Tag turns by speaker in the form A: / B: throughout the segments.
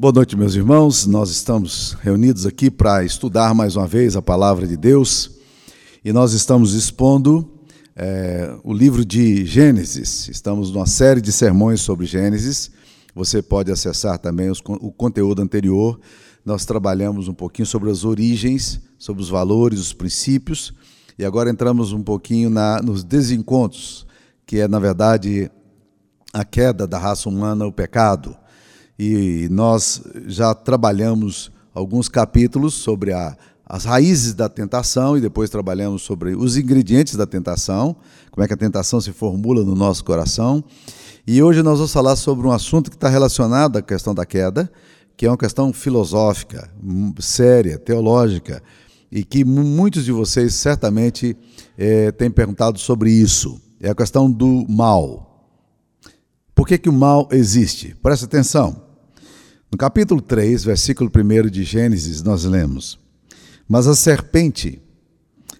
A: Boa noite, meus irmãos. Nós estamos reunidos aqui para estudar mais uma vez a palavra de Deus e nós estamos expondo é, o livro de Gênesis. Estamos numa série de sermões sobre Gênesis. Você pode acessar também os, o conteúdo anterior. Nós trabalhamos um pouquinho sobre as origens, sobre os valores, os princípios e agora entramos um pouquinho na, nos desencontros, que é, na verdade, a queda da raça humana, o pecado e nós já trabalhamos alguns capítulos sobre a, as raízes da tentação e depois trabalhamos sobre os ingredientes da tentação, como é que a tentação se formula no nosso coração. E hoje nós vamos falar sobre um assunto que está relacionado à questão da queda, que é uma questão filosófica, séria, teológica, e que muitos de vocês certamente é, têm perguntado sobre isso. É a questão do mal. Por que, que o mal existe? Presta atenção. No capítulo 3, versículo 1 de Gênesis, nós lemos: Mas a serpente,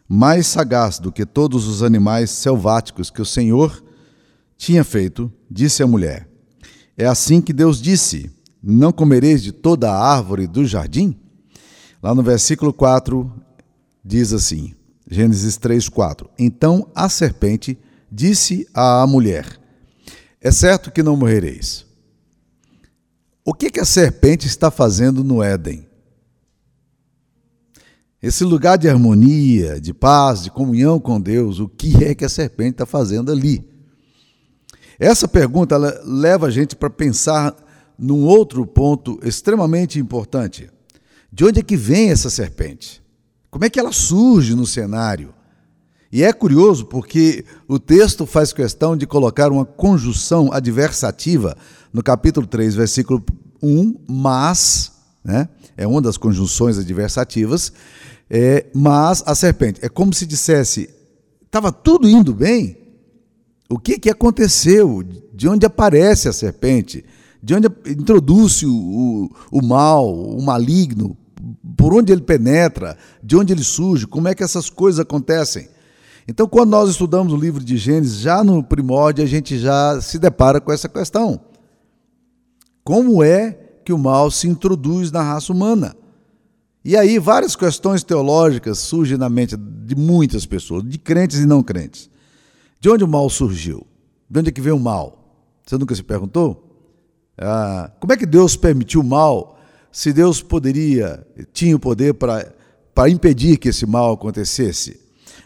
A: mais sagaz do que todos os animais selváticos que o Senhor tinha feito, disse à mulher: É assim que Deus disse: Não comereis de toda a árvore do jardim? Lá no versículo 4 diz assim: Gênesis 3, 4. Então a serpente disse à mulher: É certo que não morrereis. O que, que a serpente está fazendo no Éden? Esse lugar de harmonia, de paz, de comunhão com Deus, o que é que a serpente está fazendo ali? Essa pergunta leva a gente para pensar num outro ponto extremamente importante. De onde é que vem essa serpente? Como é que ela surge no cenário? E é curioso porque o texto faz questão de colocar uma conjunção adversativa no capítulo 3, versículo 1, mas, né, é uma das conjunções adversativas, é, mas a serpente. É como se dissesse, estava tudo indo bem, o que, que aconteceu? De onde aparece a serpente? De onde introduz o, o, mal, o maligno? Por onde ele penetra? De onde ele surge? Como é que essas coisas acontecem? Então, quando nós estudamos o livro de Gênesis, já no primórdio, a gente já se depara com essa questão. Como é que o mal se introduz na raça humana? E aí várias questões teológicas surgem na mente de muitas pessoas, de crentes e não crentes. De onde o mal surgiu? De onde é que veio o mal? Você nunca se perguntou? Ah, como é que Deus permitiu o mal se Deus poderia, tinha o poder para impedir que esse mal acontecesse?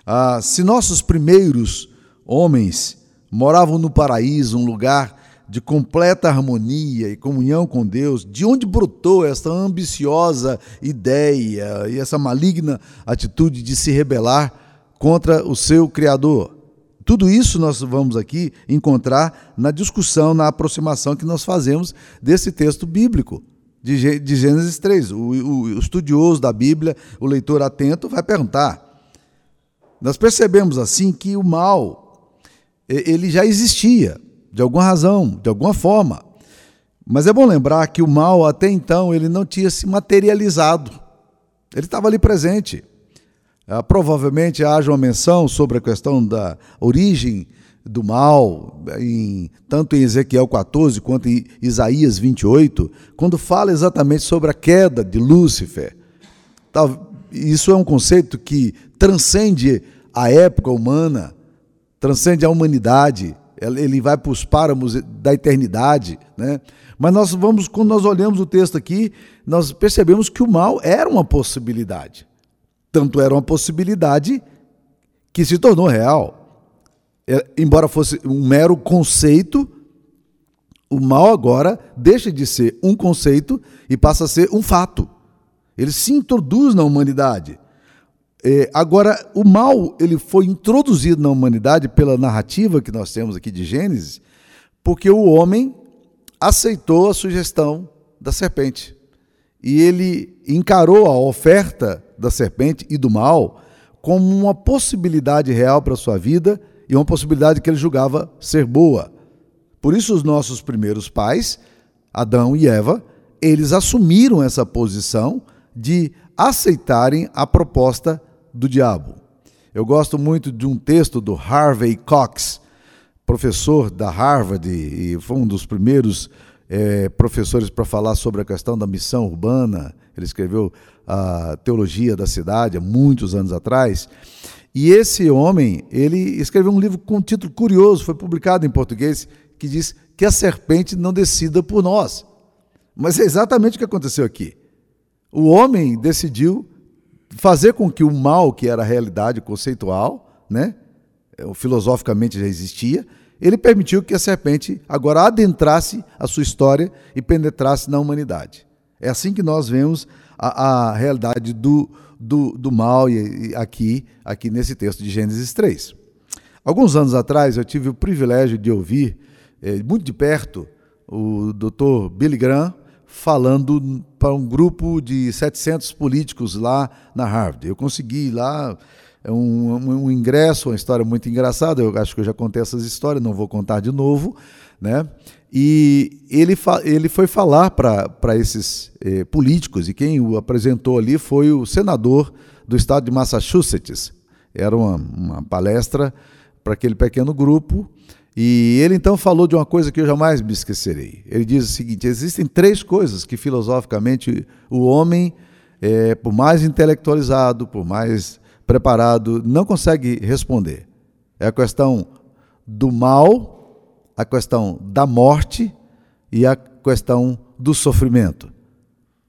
A: Ah, se nossos primeiros homens moravam no paraíso, um lugar de completa harmonia e comunhão com Deus, de onde brotou essa ambiciosa ideia e essa maligna atitude de se rebelar contra o seu Criador? Tudo isso nós vamos aqui encontrar na discussão, na aproximação que nós fazemos desse texto bíblico de Gênesis 3. O, o, o estudioso da Bíblia, o leitor atento, vai perguntar. Nós percebemos assim que o mal ele já existia de alguma razão, de alguma forma. Mas é bom lembrar que o mal até então ele não tinha se materializado. Ele estava ali presente. Ah, provavelmente haja uma menção sobre a questão da origem do mal, em, tanto em Ezequiel 14 quanto em Isaías 28, quando fala exatamente sobre a queda de Lúcifer. Isso é um conceito que transcende a época humana, transcende a humanidade ele vai para os páramos da eternidade, né? Mas nós vamos, quando nós olhamos o texto aqui, nós percebemos que o mal era uma possibilidade. Tanto era uma possibilidade que se tornou real. É, embora fosse um mero conceito, o mal agora deixa de ser um conceito e passa a ser um fato. Ele se introduz na humanidade. É, agora, o mal ele foi introduzido na humanidade pela narrativa que nós temos aqui de Gênesis, porque o homem aceitou a sugestão da serpente. E ele encarou a oferta da serpente e do mal como uma possibilidade real para a sua vida e uma possibilidade que ele julgava ser boa. Por isso, os nossos primeiros pais, Adão e Eva, eles assumiram essa posição de aceitarem a proposta do diabo. Eu gosto muito de um texto do Harvey Cox, professor da Harvard e foi um dos primeiros é, professores para falar sobre a questão da missão urbana. Ele escreveu a Teologia da Cidade há muitos anos atrás. E esse homem, ele escreveu um livro com um título curioso, foi publicado em português, que diz que a serpente não decida por nós. Mas é exatamente o que aconteceu aqui. O homem decidiu fazer com que o mal, que era a realidade conceitual, né, filosoficamente já existia, ele permitiu que a serpente agora adentrasse a sua história e penetrasse na humanidade. É assim que nós vemos a, a realidade do, do, do mal e, e aqui, aqui nesse texto de Gênesis 3. Alguns anos atrás eu tive o privilégio de ouvir, é, muito de perto, o Dr. Billy Graham falando para um grupo de 700 políticos lá na Harvard. Eu consegui lá é um, um, um, ingresso, uma história muito engraçada. Eu acho que eu já contei essas histórias, não vou contar de novo, né? E ele, ele foi falar para esses eh, políticos, e quem o apresentou ali foi o senador do estado de Massachusetts. Era uma, uma palestra para aquele pequeno grupo, e ele então falou de uma coisa que eu jamais me esquecerei. Ele diz o seguinte: existem três coisas que filosoficamente o homem, é, por mais intelectualizado, por mais preparado, não consegue responder. É a questão do mal, a questão da morte e a questão do sofrimento.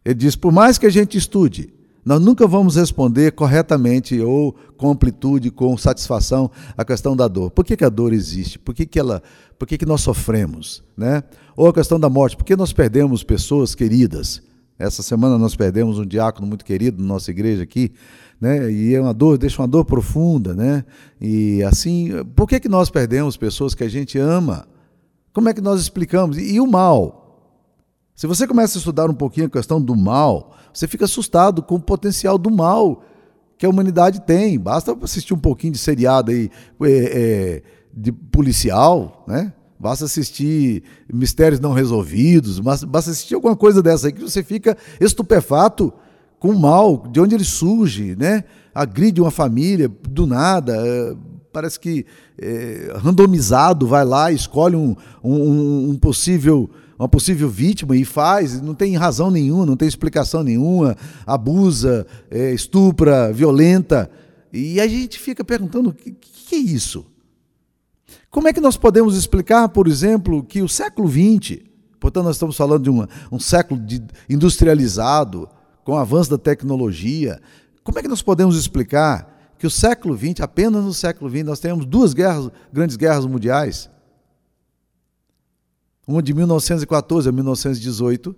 A: Ele diz: por mais que a gente estude, nós nunca vamos responder corretamente ou com amplitude, com satisfação a questão da dor. Por que, que a dor existe? Por que, que, ela, por que, que nós sofremos? Né? Ou a questão da morte. Por que nós perdemos pessoas queridas? Essa semana nós perdemos um diácono muito querido na nossa igreja aqui, né? E é uma dor, deixa uma dor profunda, né? E assim, por que que nós perdemos pessoas que a gente ama? Como é que nós explicamos? E, e o mal? Se você começa a estudar um pouquinho a questão do mal, você fica assustado com o potencial do mal que a humanidade tem. Basta assistir um pouquinho de seriado aí é, é, de policial, né? Basta assistir Mistérios Não Resolvidos, basta assistir alguma coisa dessa aí que você fica estupefato com o mal, de onde ele surge, né? Agride uma família do nada, é, parece que é, randomizado, vai lá, escolhe um, um, um possível uma possível vítima e faz, não tem razão nenhuma, não tem explicação nenhuma, abusa, é, estupra, violenta. E a gente fica perguntando: o que, que, é isso? Como é que nós podemos explicar, por exemplo, que o século XX, portanto, nós estamos falando de uma, um século de industrializado, com o avanço da tecnologia, como é que nós podemos explicar que o século XX, apenas no século XX, nós temos duas guerras, grandes guerras mundiais? Uma de 1914 a 1918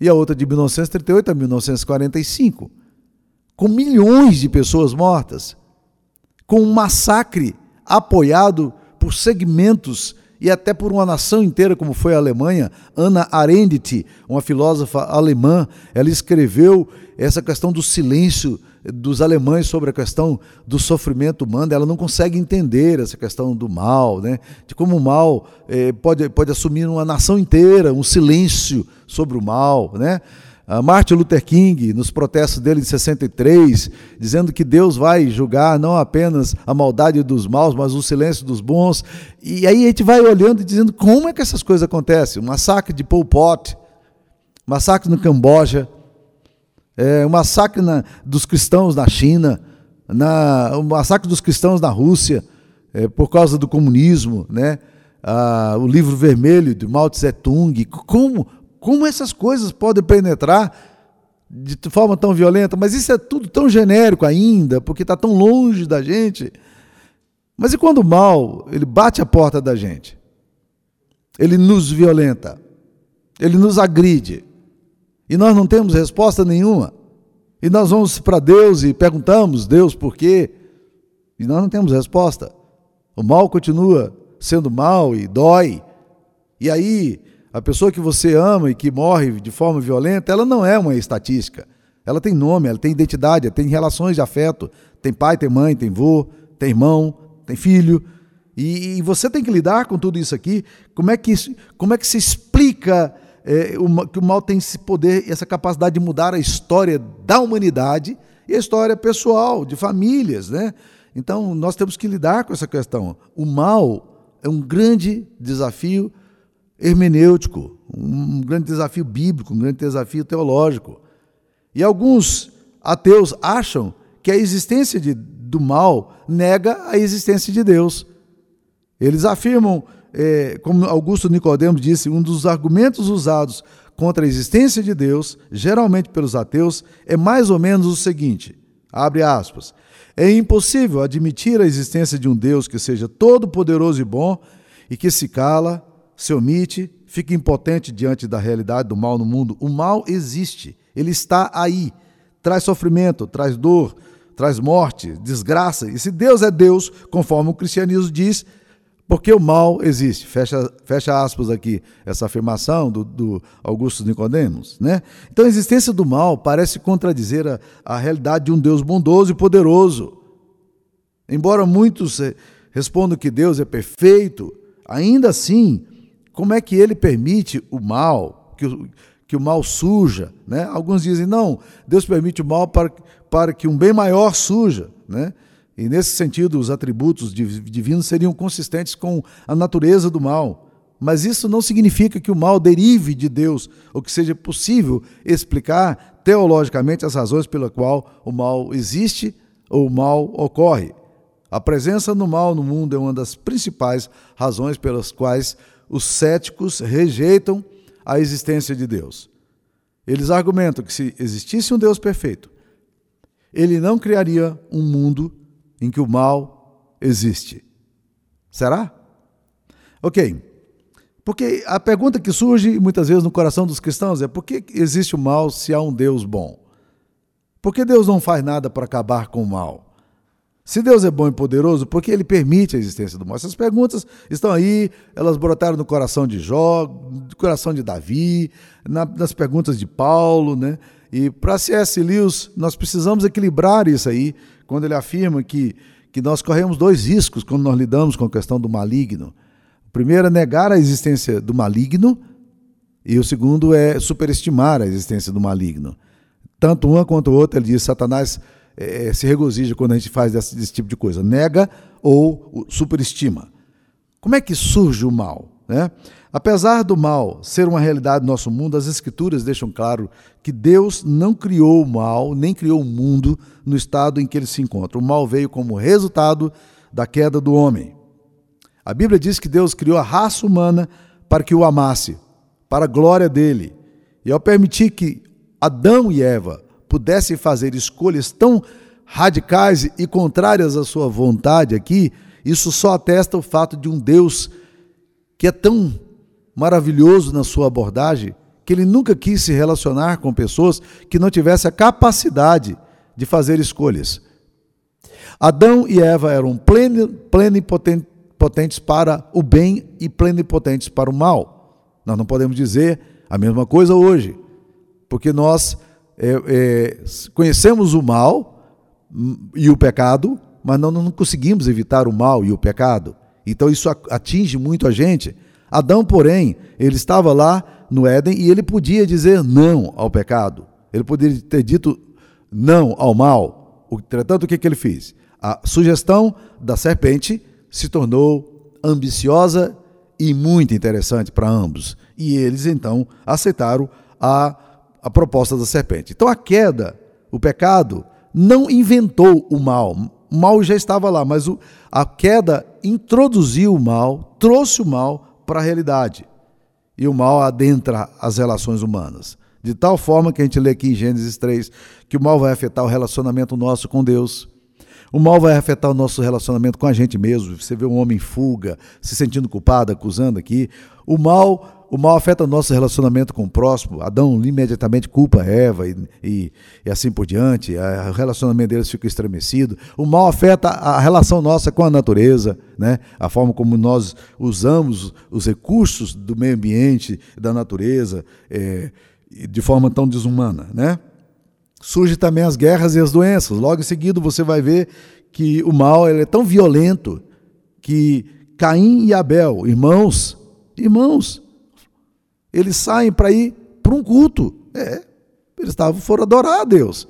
A: e a outra de 1938 a 1945, com milhões de pessoas mortas, com um massacre apoiado por segmentos e até por uma nação inteira, como foi a Alemanha. Anna Arendt, uma filósofa alemã, ela escreveu essa questão do silêncio dos alemães sobre a questão do sofrimento humano, ela não consegue entender essa questão do mal, né? de como o mal eh, pode, pode assumir uma nação inteira, um silêncio sobre o mal. Né? Martin Luther King, nos protestos dele de 63, dizendo que Deus vai julgar não apenas a maldade dos maus, mas o silêncio dos bons. E aí a gente vai olhando e dizendo como é que essas coisas acontecem. O massacre de Pol Pot, massacre no Camboja, é, o massacre na, dos cristãos na China, na, o massacre dos cristãos na Rússia, é, por causa do comunismo, né? Ah, o livro vermelho de Mao Tse Tung. Como, como essas coisas podem penetrar de forma tão violenta? Mas isso é tudo tão genérico ainda, porque está tão longe da gente. Mas e quando o mal ele bate a porta da gente? Ele nos violenta, ele nos agride e nós não temos resposta nenhuma. E nós vamos para Deus e perguntamos, Deus, por quê? E nós não temos resposta. O mal continua sendo mal e dói. E aí, a pessoa que você ama e que morre de forma violenta, ela não é uma estatística. Ela tem nome, ela tem identidade, ela tem relações de afeto. Tem pai, tem mãe, tem vô, tem irmão, tem filho. E, e você tem que lidar com tudo isso aqui. Como é que, como é que se explica é, o, que o mal tem esse poder, essa capacidade de mudar a história da humanidade e a história pessoal, de famílias. Né? Então, nós temos que lidar com essa questão. O mal é um grande desafio hermenêutico, um grande desafio bíblico, um grande desafio teológico. E alguns ateus acham que a existência de, do mal nega a existência de Deus. Eles afirmam, é, como Augusto Nicodemos disse, um dos argumentos usados contra a existência de Deus, geralmente pelos ateus, é mais ou menos o seguinte: abre aspas. É impossível admitir a existência de um Deus que seja todo-poderoso e bom e que se cala, se omite, fica impotente diante da realidade do mal no mundo. O mal existe, ele está aí, traz sofrimento, traz dor, traz morte, desgraça. E se Deus é Deus, conforme o cristianismo diz, porque o mal existe. Fecha, fecha aspas aqui, essa afirmação do, do Augusto Nicodemos. Né? Então a existência do mal parece contradizer a, a realidade de um Deus bondoso e poderoso. Embora muitos eh, respondam que Deus é perfeito, ainda assim, como é que ele permite o mal, que o, que o mal suja? Né? Alguns dizem, não, Deus permite o mal para, para que um bem maior suja. Né? E nesse sentido, os atributos divinos seriam consistentes com a natureza do mal. Mas isso não significa que o mal derive de Deus, ou que seja possível explicar teologicamente as razões pela qual o mal existe ou o mal ocorre. A presença do mal no mundo é uma das principais razões pelas quais os céticos rejeitam a existência de Deus. Eles argumentam que se existisse um Deus perfeito, ele não criaria um mundo em que o mal existe. Será? Ok. Porque a pergunta que surge muitas vezes no coração dos cristãos é: por que existe o mal se há um Deus bom? Por que Deus não faz nada para acabar com o mal? Se Deus é bom e poderoso, por que ele permite a existência do mal? Essas perguntas estão aí, elas brotaram no coração de Jó, no coração de Davi, na, nas perguntas de Paulo, né? E para C.S. Lewis, nós precisamos equilibrar isso aí, quando ele afirma que, que nós corremos dois riscos quando nós lidamos com a questão do maligno. O primeiro é negar a existência do maligno, e o segundo é superestimar a existência do maligno. Tanto uma quanto outra, ele diz: Satanás é, se regozija quando a gente faz desse, desse tipo de coisa, nega ou superestima. Como é que surge o mal? Né? Apesar do mal ser uma realidade do nosso mundo, as Escrituras deixam claro que Deus não criou o mal, nem criou o mundo no estado em que ele se encontra. O mal veio como resultado da queda do homem. A Bíblia diz que Deus criou a raça humana para que o amasse, para a glória dele. E ao permitir que Adão e Eva pudessem fazer escolhas tão radicais e contrárias à sua vontade aqui, isso só atesta o fato de um Deus que é tão maravilhoso na sua abordagem que ele nunca quis se relacionar com pessoas que não tivessem a capacidade de fazer escolhas. Adão e Eva eram plenipotentes para o bem e plenipotentes para o mal. Nós não podemos dizer a mesma coisa hoje, porque nós é, é, conhecemos o mal e o pecado, mas não, não conseguimos evitar o mal e o pecado. Então isso atinge muito a gente. Adão, porém, ele estava lá no Éden e ele podia dizer não ao pecado. Ele poderia ter dito não ao mal. Entretanto, o que, que ele fez? A sugestão da serpente se tornou ambiciosa e muito interessante para ambos. E eles então aceitaram a, a proposta da serpente. Então a queda, o pecado, não inventou o mal. O mal já estava lá, mas o, a queda introduziu o mal, trouxe o mal para a realidade. E o mal adentra as relações humanas. De tal forma que a gente lê aqui em Gênesis 3 que o mal vai afetar o relacionamento nosso com Deus. O mal vai afetar o nosso relacionamento com a gente mesmo. Você vê um homem em fuga, se sentindo culpado, acusando aqui. O mal o mal afeta o nosso relacionamento com o próximo. Adão imediatamente culpa Eva e, e, e assim por diante. O relacionamento deles fica estremecido. O mal afeta a relação nossa com a natureza, né? a forma como nós usamos os recursos do meio ambiente, da natureza, é, de forma tão desumana. Né? Surge também as guerras e as doenças. Logo em seguida você vai ver que o mal ele é tão violento que Caim e Abel, irmãos, irmãos, eles saem para ir para um culto. É, eles estavam foram adorar a Deus,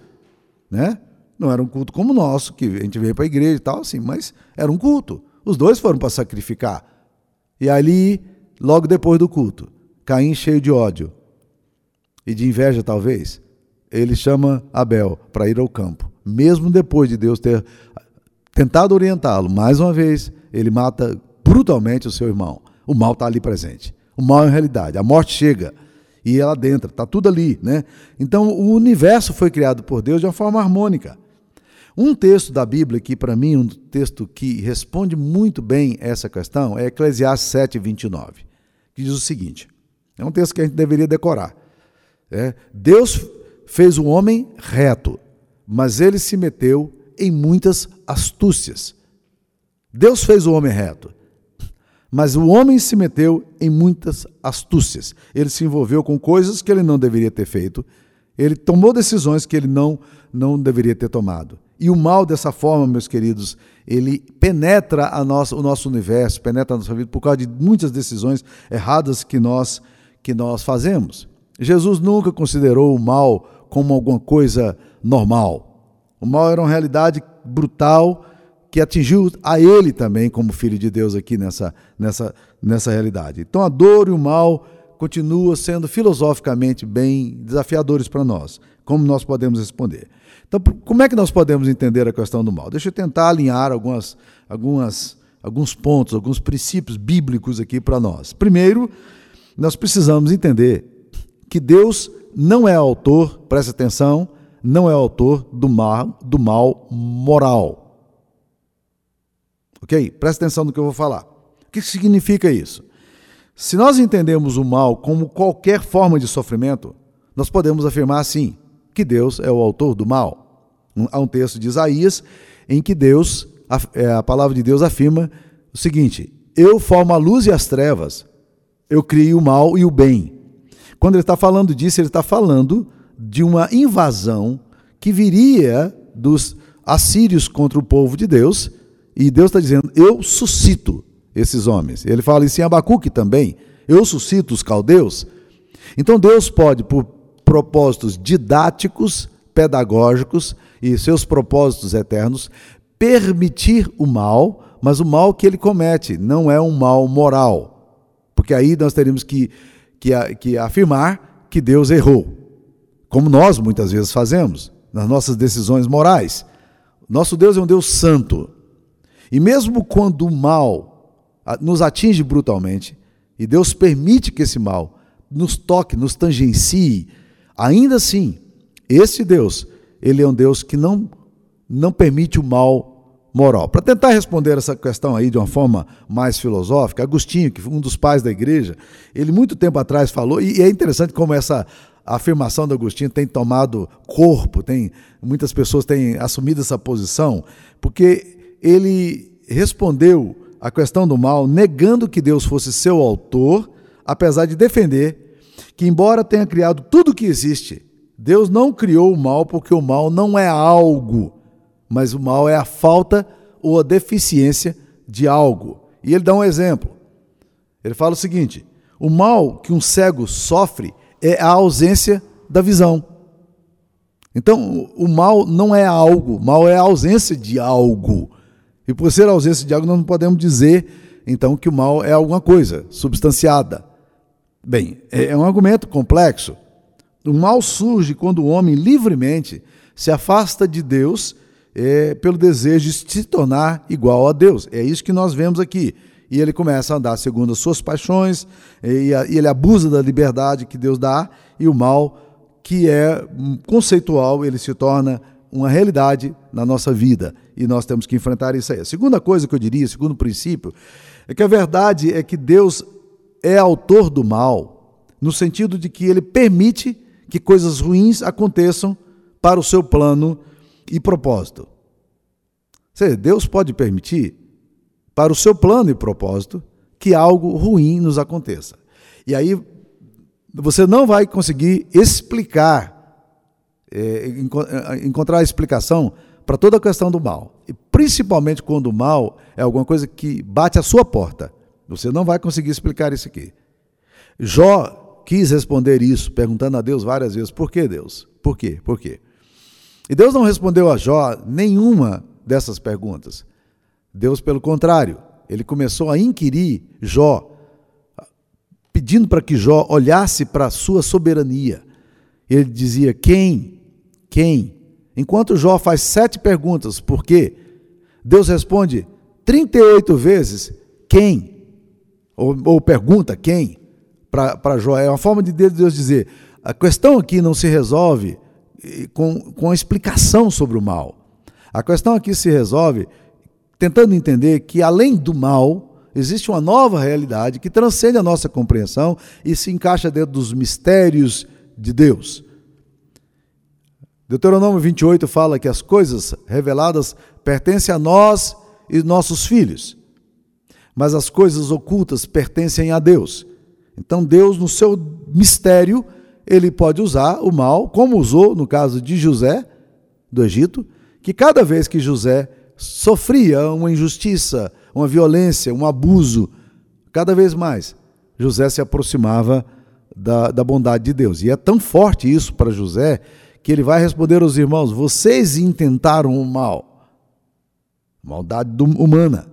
A: né? Não era um culto como o nosso, que a gente veio para a igreja e tal, assim, mas era um culto. Os dois foram para sacrificar. E ali, logo depois do culto. Caim cheio de ódio e de inveja, talvez. Ele chama Abel para ir ao campo. Mesmo depois de Deus ter tentado orientá-lo, mais uma vez, ele mata brutalmente o seu irmão. O mal está ali presente. O mal é realidade. A morte chega e ela adentra, está tudo ali. Né? Então, o universo foi criado por Deus de uma forma harmônica. Um texto da Bíblia que, para mim, um texto que responde muito bem essa questão é Eclesiastes 7, 29, que diz o seguinte: é um texto que a gente deveria decorar. É, Deus fez o homem reto, mas ele se meteu em muitas astúcias. Deus fez o homem reto, mas o homem se meteu em muitas astúcias. Ele se envolveu com coisas que ele não deveria ter feito. Ele tomou decisões que ele não, não deveria ter tomado. E o mal dessa forma, meus queridos, ele penetra a nossa, o nosso universo, penetra a nossa vida por causa de muitas decisões erradas que nós, que nós fazemos. Jesus nunca considerou o mal como alguma coisa normal. O mal era uma realidade brutal que atingiu a ele também como filho de Deus aqui nessa, nessa, nessa realidade. Então a dor e o mal continuam sendo filosoficamente bem desafiadores para nós. Como nós podemos responder? Então, como é que nós podemos entender a questão do mal? Deixa eu tentar alinhar algumas, algumas, alguns pontos, alguns princípios bíblicos aqui para nós. Primeiro, nós precisamos entender que Deus não é autor, presta atenção, não é autor do mal, do mal moral. Ok? Presta atenção no que eu vou falar. O que significa isso? Se nós entendemos o mal como qualquer forma de sofrimento, nós podemos afirmar assim: que Deus é o autor do mal. Há um texto de Isaías em que Deus, a, é, a palavra de Deus afirma o seguinte: Eu formo a luz e as trevas, eu crio o mal e o bem. Quando ele está falando disso, ele está falando de uma invasão que viria dos assírios contra o povo de Deus, e Deus está dizendo: Eu suscito esses homens. Ele fala isso em Abacuque também: Eu suscito os caldeus. Então Deus pode, por propósitos didáticos, pedagógicos e seus propósitos eternos, permitir o mal, mas o mal que ele comete não é um mal moral. Porque aí nós teríamos que, que, que afirmar que Deus errou, como nós muitas vezes fazemos nas nossas decisões morais. Nosso Deus é um Deus santo. E mesmo quando o mal nos atinge brutalmente, e Deus permite que esse mal nos toque, nos tangencie, Ainda assim, esse Deus, ele é um Deus que não, não permite o mal moral. Para tentar responder essa questão aí de uma forma mais filosófica, Agostinho, que foi um dos pais da igreja, ele muito tempo atrás falou, e é interessante como essa afirmação do Agostinho tem tomado corpo, tem muitas pessoas têm assumido essa posição, porque ele respondeu a questão do mal negando que Deus fosse seu autor, apesar de defender que, embora tenha criado tudo que existe, Deus não criou o mal porque o mal não é algo, mas o mal é a falta ou a deficiência de algo. E ele dá um exemplo. Ele fala o seguinte: o mal que um cego sofre é a ausência da visão. Então, o mal não é algo, o mal é a ausência de algo. E por ser a ausência de algo, nós não podemos dizer, então, que o mal é alguma coisa substanciada. Bem, é, é um argumento complexo. O mal surge quando o homem livremente se afasta de Deus é, pelo desejo de se tornar igual a Deus. É isso que nós vemos aqui. E ele começa a andar segundo as suas paixões, e, a, e ele abusa da liberdade que Deus dá, e o mal, que é conceitual, ele se torna uma realidade na nossa vida. E nós temos que enfrentar isso aí. A segunda coisa que eu diria, segundo princípio, é que a verdade é que Deus é autor do mal, no sentido de que ele permite que coisas ruins aconteçam para o seu plano e propósito. Seja, Deus pode permitir, para o seu plano e propósito, que algo ruim nos aconteça. E aí você não vai conseguir explicar, é, encontrar a explicação para toda a questão do mal. E principalmente quando o mal é alguma coisa que bate à sua porta. Você não vai conseguir explicar isso aqui. Jó quis responder isso, perguntando a Deus várias vezes: por que Deus? Por quê? Por quê? E Deus não respondeu a Jó nenhuma dessas perguntas. Deus, pelo contrário, ele começou a inquirir Jó pedindo para que Jó olhasse para a sua soberania. Ele dizia: Quem? Quem? Enquanto Jó faz sete perguntas, por quê? Deus responde 38 vezes: Quem? Ou, ou pergunta: Quem? Para Jó. É uma forma de Deus dizer: a questão aqui não se resolve com, com a explicação sobre o mal. A questão aqui se resolve tentando entender que, além do mal, existe uma nova realidade que transcende a nossa compreensão e se encaixa dentro dos mistérios de Deus. Deuteronômio 28 fala que as coisas reveladas pertencem a nós e nossos filhos, mas as coisas ocultas pertencem a Deus. Então, Deus, no seu mistério, ele pode usar o mal, como usou no caso de José, do Egito, que cada vez que José sofria uma injustiça, uma violência, um abuso, cada vez mais, José se aproximava da, da bondade de Deus. E é tão forte isso para José que ele vai responder aos irmãos: vocês intentaram o mal, maldade humana,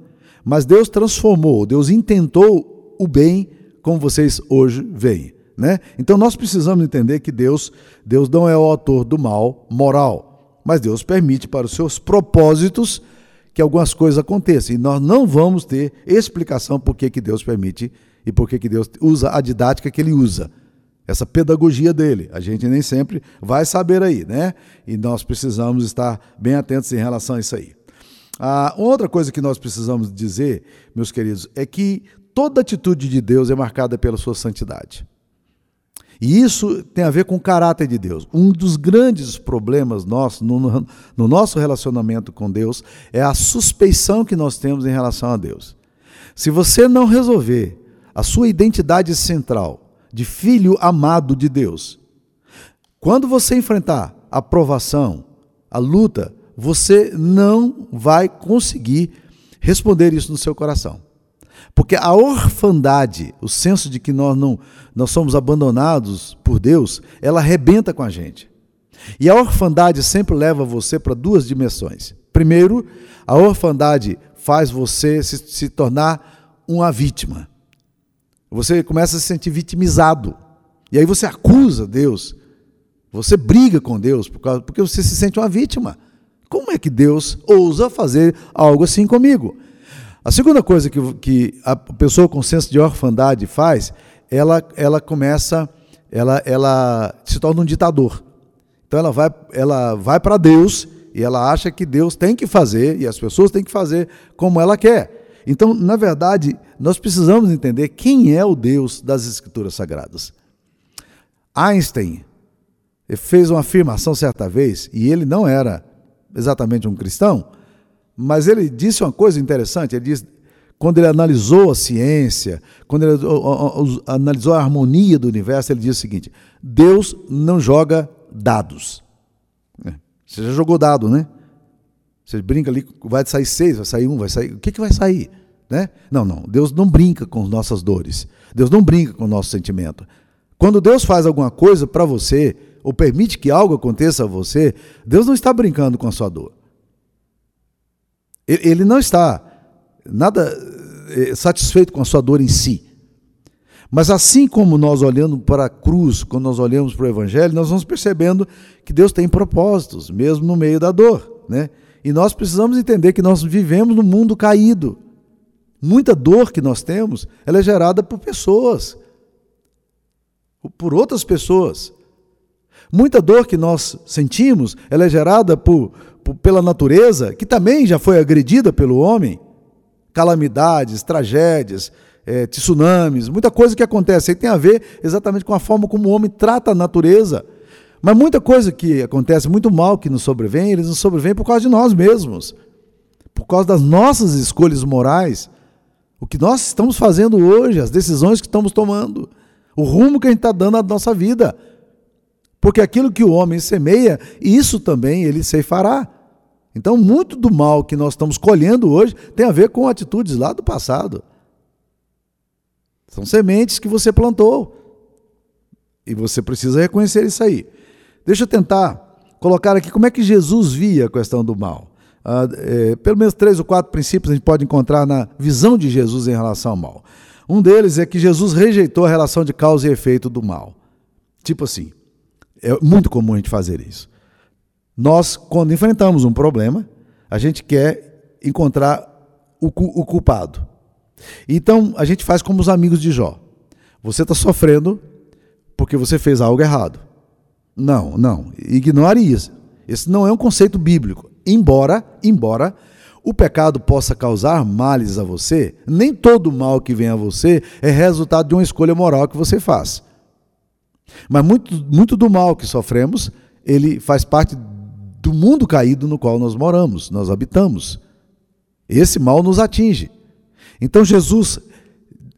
A: mas Deus transformou, Deus intentou o bem como vocês hoje veem. Né? Então nós precisamos entender que Deus, Deus não é o autor do mal moral, mas Deus permite para os seus propósitos que algumas coisas aconteçam. E nós não vamos ter explicação por que, que Deus permite e por que, que Deus usa a didática que ele usa. Essa pedagogia dele. A gente nem sempre vai saber aí, né? E nós precisamos estar bem atentos em relação a isso aí. Ah, outra coisa que nós precisamos dizer, meus queridos, é que toda atitude de Deus é marcada pela sua santidade. E isso tem a ver com o caráter de Deus. Um dos grandes problemas nossos, no, no, nosso relacionamento com Deus, é a suspeição que nós temos em relação a Deus. Se você não resolver a sua identidade central de filho amado de Deus, quando você enfrentar a provação, a luta, você não vai conseguir responder isso no seu coração. Porque a orfandade, o senso de que nós não nós somos abandonados por Deus, ela arrebenta com a gente. E a orfandade sempre leva você para duas dimensões. Primeiro, a orfandade faz você se, se tornar uma vítima. Você começa a se sentir vitimizado. E aí você acusa Deus. Você briga com Deus por causa, porque você se sente uma vítima. Como é que Deus ousa fazer algo assim comigo? A segunda coisa que, que a pessoa com senso de orfandade faz, ela, ela começa, ela, ela se torna um ditador. Então ela vai, ela vai para Deus e ela acha que Deus tem que fazer e as pessoas têm que fazer como ela quer. Então, na verdade, nós precisamos entender quem é o Deus das Escrituras Sagradas. Einstein fez uma afirmação certa vez, e ele não era exatamente um cristão, mas ele disse uma coisa interessante, ele disse, quando ele analisou a ciência, quando ele analisou a harmonia do universo, ele disse o seguinte: Deus não joga dados. É, você já jogou dado, né? Você brinca ali, vai sair seis, vai sair um, vai sair. O que, que vai sair? Né? Não, não. Deus não brinca com nossas dores. Deus não brinca com o nosso sentimento. Quando Deus faz alguma coisa para você, ou permite que algo aconteça a você, Deus não está brincando com a sua dor. Ele não está nada eh, satisfeito com a sua dor em si. Mas assim como nós olhando para a cruz, quando nós olhamos para o Evangelho, nós vamos percebendo que Deus tem propósitos, mesmo no meio da dor. Né? E nós precisamos entender que nós vivemos num mundo caído. Muita dor que nós temos, ela é gerada por pessoas, por outras pessoas. Muita dor que nós sentimos, ela é gerada por, pela natureza, que também já foi agredida pelo homem, calamidades, tragédias, é, tsunamis, muita coisa que acontece. Aí tem a ver exatamente com a forma como o homem trata a natureza. Mas muita coisa que acontece, muito mal que nos sobrevém, eles nos sobrevêm por causa de nós mesmos, por causa das nossas escolhas morais, o que nós estamos fazendo hoje, as decisões que estamos tomando, o rumo que a gente está dando à nossa vida. Porque aquilo que o homem semeia, isso também ele ceifará. Então, muito do mal que nós estamos colhendo hoje tem a ver com atitudes lá do passado. São sementes que você plantou. E você precisa reconhecer isso aí. Deixa eu tentar colocar aqui como é que Jesus via a questão do mal. Ah, é, pelo menos três ou quatro princípios a gente pode encontrar na visão de Jesus em relação ao mal. Um deles é que Jesus rejeitou a relação de causa e efeito do mal. Tipo assim, é muito comum a gente fazer isso. Nós, quando enfrentamos um problema, a gente quer encontrar o, o culpado. Então, a gente faz como os amigos de Jó. Você está sofrendo porque você fez algo errado. Não, não. Ignore isso. Esse não é um conceito bíblico. Embora, embora o pecado possa causar males a você, nem todo mal que vem a você é resultado de uma escolha moral que você faz. Mas muito, muito do mal que sofremos, ele faz parte do mundo caído no qual nós moramos, nós habitamos. Esse mal nos atinge. Então Jesus,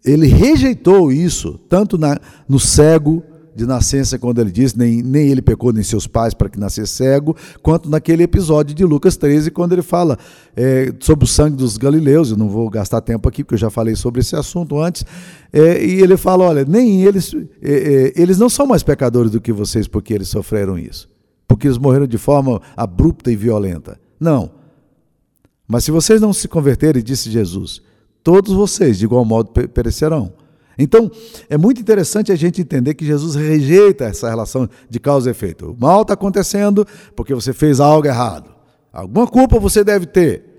A: ele rejeitou isso, tanto na, no cego, de nascença, quando ele diz, nem, nem ele pecou, nem seus pais para que nascesse cego, quanto naquele episódio de Lucas 13, quando ele fala é, sobre o sangue dos galileus, eu não vou gastar tempo aqui, porque eu já falei sobre esse assunto antes, é, e ele fala, olha, nem eles, é, é eles não são mais pecadores do que vocês porque eles sofreram isso, porque eles morreram de forma abrupta e violenta. Não. Mas se vocês não se converterem, disse Jesus, todos vocês de igual modo perecerão. Então, é muito interessante a gente entender que Jesus rejeita essa relação de causa e efeito. O mal está acontecendo porque você fez algo errado. Alguma culpa você deve ter.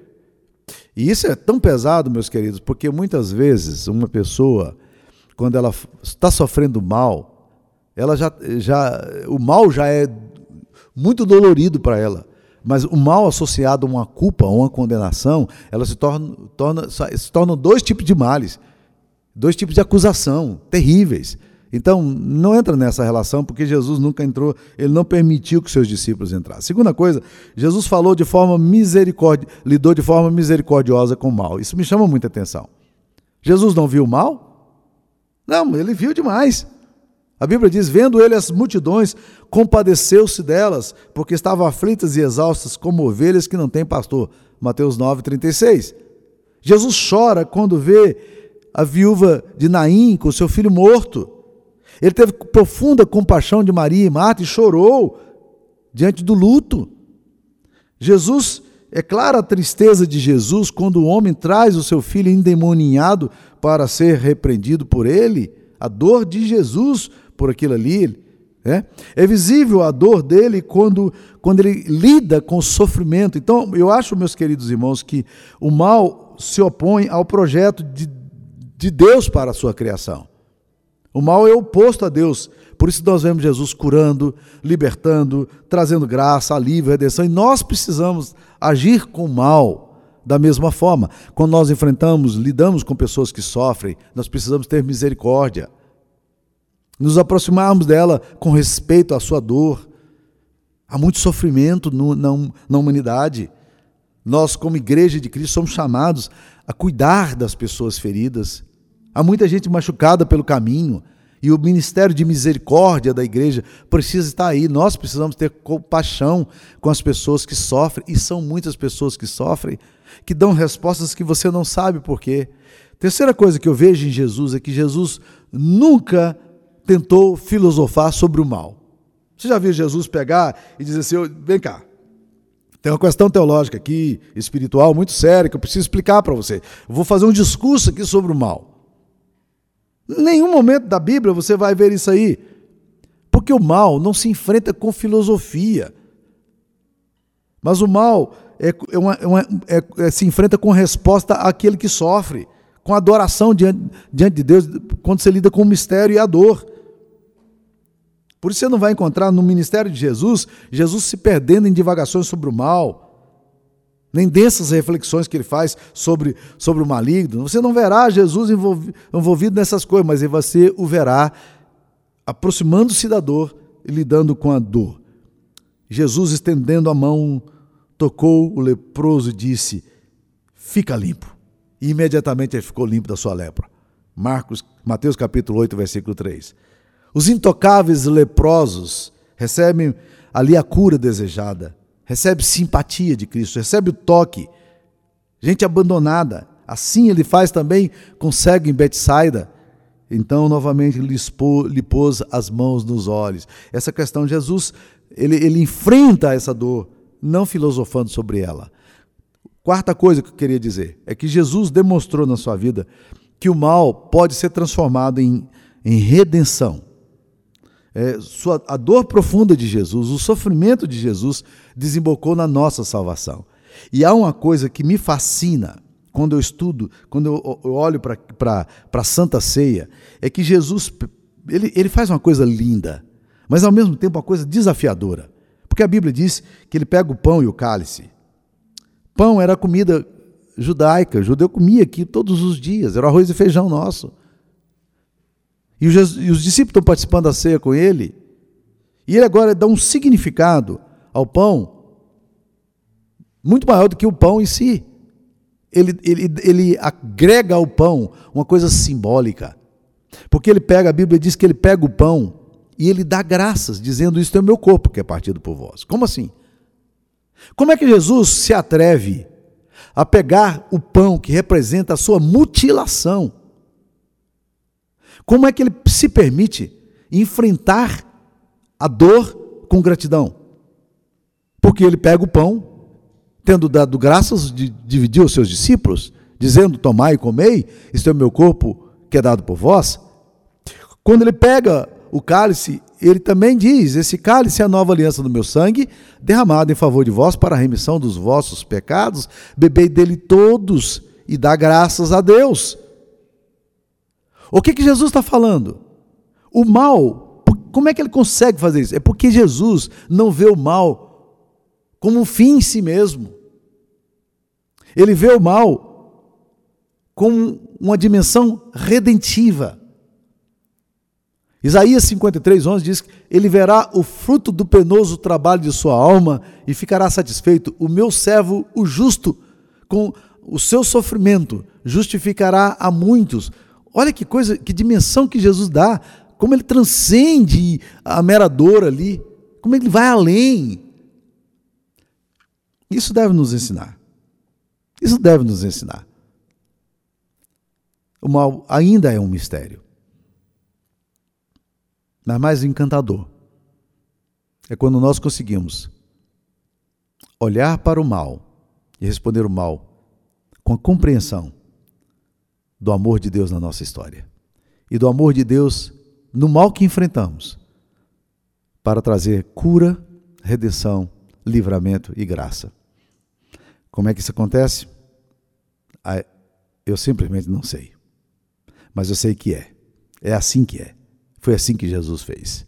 A: E isso é tão pesado, meus queridos, porque muitas vezes uma pessoa, quando ela está sofrendo mal, ela já, já, o mal já é muito dolorido para ela. Mas o mal associado a uma culpa, a uma condenação, ela se torna, torna, se tornam dois tipos de males. Dois tipos de acusação terríveis. Então, não entra nessa relação, porque Jesus nunca entrou, ele não permitiu que seus discípulos entrassem. Segunda coisa, Jesus falou de forma misericórdia, lidou de forma misericordiosa com o mal. Isso me chama muita atenção. Jesus não viu o mal? Não, ele viu demais. A Bíblia diz: vendo ele as multidões, compadeceu-se delas, porque estavam aflitas e exaustas como ovelhas que não têm pastor. Mateus 9, 36. Jesus chora quando vê a viúva de Naim com seu filho morto. Ele teve profunda compaixão de Maria e Marta e chorou diante do luto. Jesus, é clara a tristeza de Jesus quando o homem traz o seu filho endemoninhado para ser repreendido por ele, a dor de Jesus por aquilo ali. É, é visível a dor dele quando, quando ele lida com o sofrimento. Então, eu acho, meus queridos irmãos, que o mal se opõe ao projeto de de Deus para a sua criação. O mal é oposto a Deus. Por isso nós vemos Jesus curando, libertando, trazendo graça, alívio, redenção. E nós precisamos agir com o mal da mesma forma. Quando nós enfrentamos, lidamos com pessoas que sofrem, nós precisamos ter misericórdia. Nos aproximarmos dela com respeito à sua dor. Há muito sofrimento no, na, na humanidade. Nós, como igreja de Cristo, somos chamados a cuidar das pessoas feridas, Há muita gente machucada pelo caminho e o ministério de misericórdia da igreja precisa estar aí. Nós precisamos ter compaixão com as pessoas que sofrem, e são muitas pessoas que sofrem, que dão respostas que você não sabe por quê. Terceira coisa que eu vejo em Jesus é que Jesus nunca tentou filosofar sobre o mal. Você já viu Jesus pegar e dizer assim: vem cá, tem uma questão teológica aqui, espiritual, muito séria, que eu preciso explicar para você. Eu vou fazer um discurso aqui sobre o mal. Nenhum momento da Bíblia você vai ver isso aí. Porque o mal não se enfrenta com filosofia. Mas o mal é, é uma, é uma, é, é, se enfrenta com resposta àquele que sofre, com adoração diante, diante de Deus, quando você lida com o mistério e a dor. Por isso você não vai encontrar no ministério de Jesus, Jesus se perdendo em divagações sobre o mal nem dessas reflexões que ele faz sobre, sobre o maligno. Você não verá Jesus envolvido nessas coisas, mas você o verá aproximando-se da dor e lidando com a dor. Jesus, estendendo a mão, tocou o leproso e disse: Fica limpo. E imediatamente ele ficou limpo da sua lepra. Marcos, Mateus capítulo 8, versículo 3. Os intocáveis leprosos recebem ali a cura desejada recebe simpatia de Cristo, recebe o toque. Gente abandonada. Assim ele faz também com cego em Betsaida. Então, novamente, lhe, lhe pôs as mãos nos olhos. Essa questão, Jesus, ele, ele enfrenta essa dor, não filosofando sobre ela. Quarta coisa que eu queria dizer é que Jesus demonstrou na sua vida que o mal pode ser transformado em, em redenção. É, sua, a dor profunda de Jesus, o sofrimento de Jesus desembocou na nossa salvação. E há uma coisa que me fascina quando eu estudo, quando eu, eu olho para a Santa Ceia, é que Jesus ele, ele faz uma coisa linda, mas ao mesmo tempo uma coisa desafiadora. Porque a Bíblia diz que ele pega o pão e o cálice. Pão era comida judaica, o judeu comia aqui todos os dias, era arroz e feijão nosso. E os, e os discípulos estão participando da ceia com ele, e ele agora dá um significado ao pão muito maior do que o pão em si. Ele, ele, ele agrega ao pão uma coisa simbólica. Porque ele pega, a Bíblia diz que ele pega o pão e ele dá graças, dizendo: Isto é o meu corpo que é partido por vós. Como assim? Como é que Jesus se atreve a pegar o pão que representa a sua mutilação? Como é que ele se permite enfrentar a dor com gratidão? Porque ele pega o pão, tendo dado graças, dividiu aos seus discípulos, dizendo: Tomai e comei, isto é o meu corpo que é dado por vós. Quando ele pega o cálice, ele também diz: Esse cálice é a nova aliança do meu sangue, derramado em favor de vós para a remissão dos vossos pecados. Bebei dele todos e dá graças a Deus. O que, que Jesus está falando? O mal, como é que ele consegue fazer isso? É porque Jesus não vê o mal como um fim em si mesmo. Ele vê o mal como uma dimensão redentiva. Isaías 53, 11 diz que ele verá o fruto do penoso trabalho de sua alma e ficará satisfeito. O meu servo, o justo, com o seu sofrimento, justificará a muitos. Olha que coisa, que dimensão que Jesus dá, como ele transcende a mera dor ali, como ele vai além. Isso deve nos ensinar. Isso deve nos ensinar. O mal ainda é um mistério mas mais encantador é quando nós conseguimos olhar para o mal e responder o mal com a compreensão do amor de Deus na nossa história e do amor de Deus no mal que enfrentamos para trazer cura, redenção, livramento e graça. Como é que isso acontece? Ah, eu simplesmente não sei. Mas eu sei que é. É assim que é. Foi assim que Jesus fez.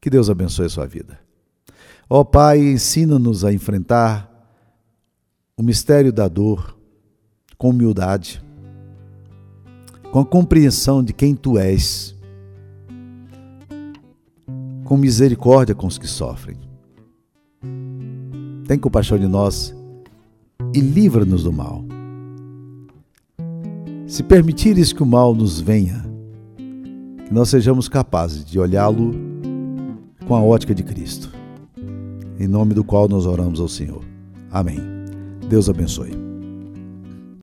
A: Que Deus abençoe a sua vida. Ó oh, Pai, ensina-nos a enfrentar o mistério da dor com humildade, com a compreensão de quem Tu és, com misericórdia com os que sofrem. Tem compaixão de nós e livra-nos do mal. Se permitires que o mal nos venha, que nós sejamos capazes de olhá-lo com a ótica de Cristo, em nome do qual nós oramos ao Senhor. Amém. Deus abençoe.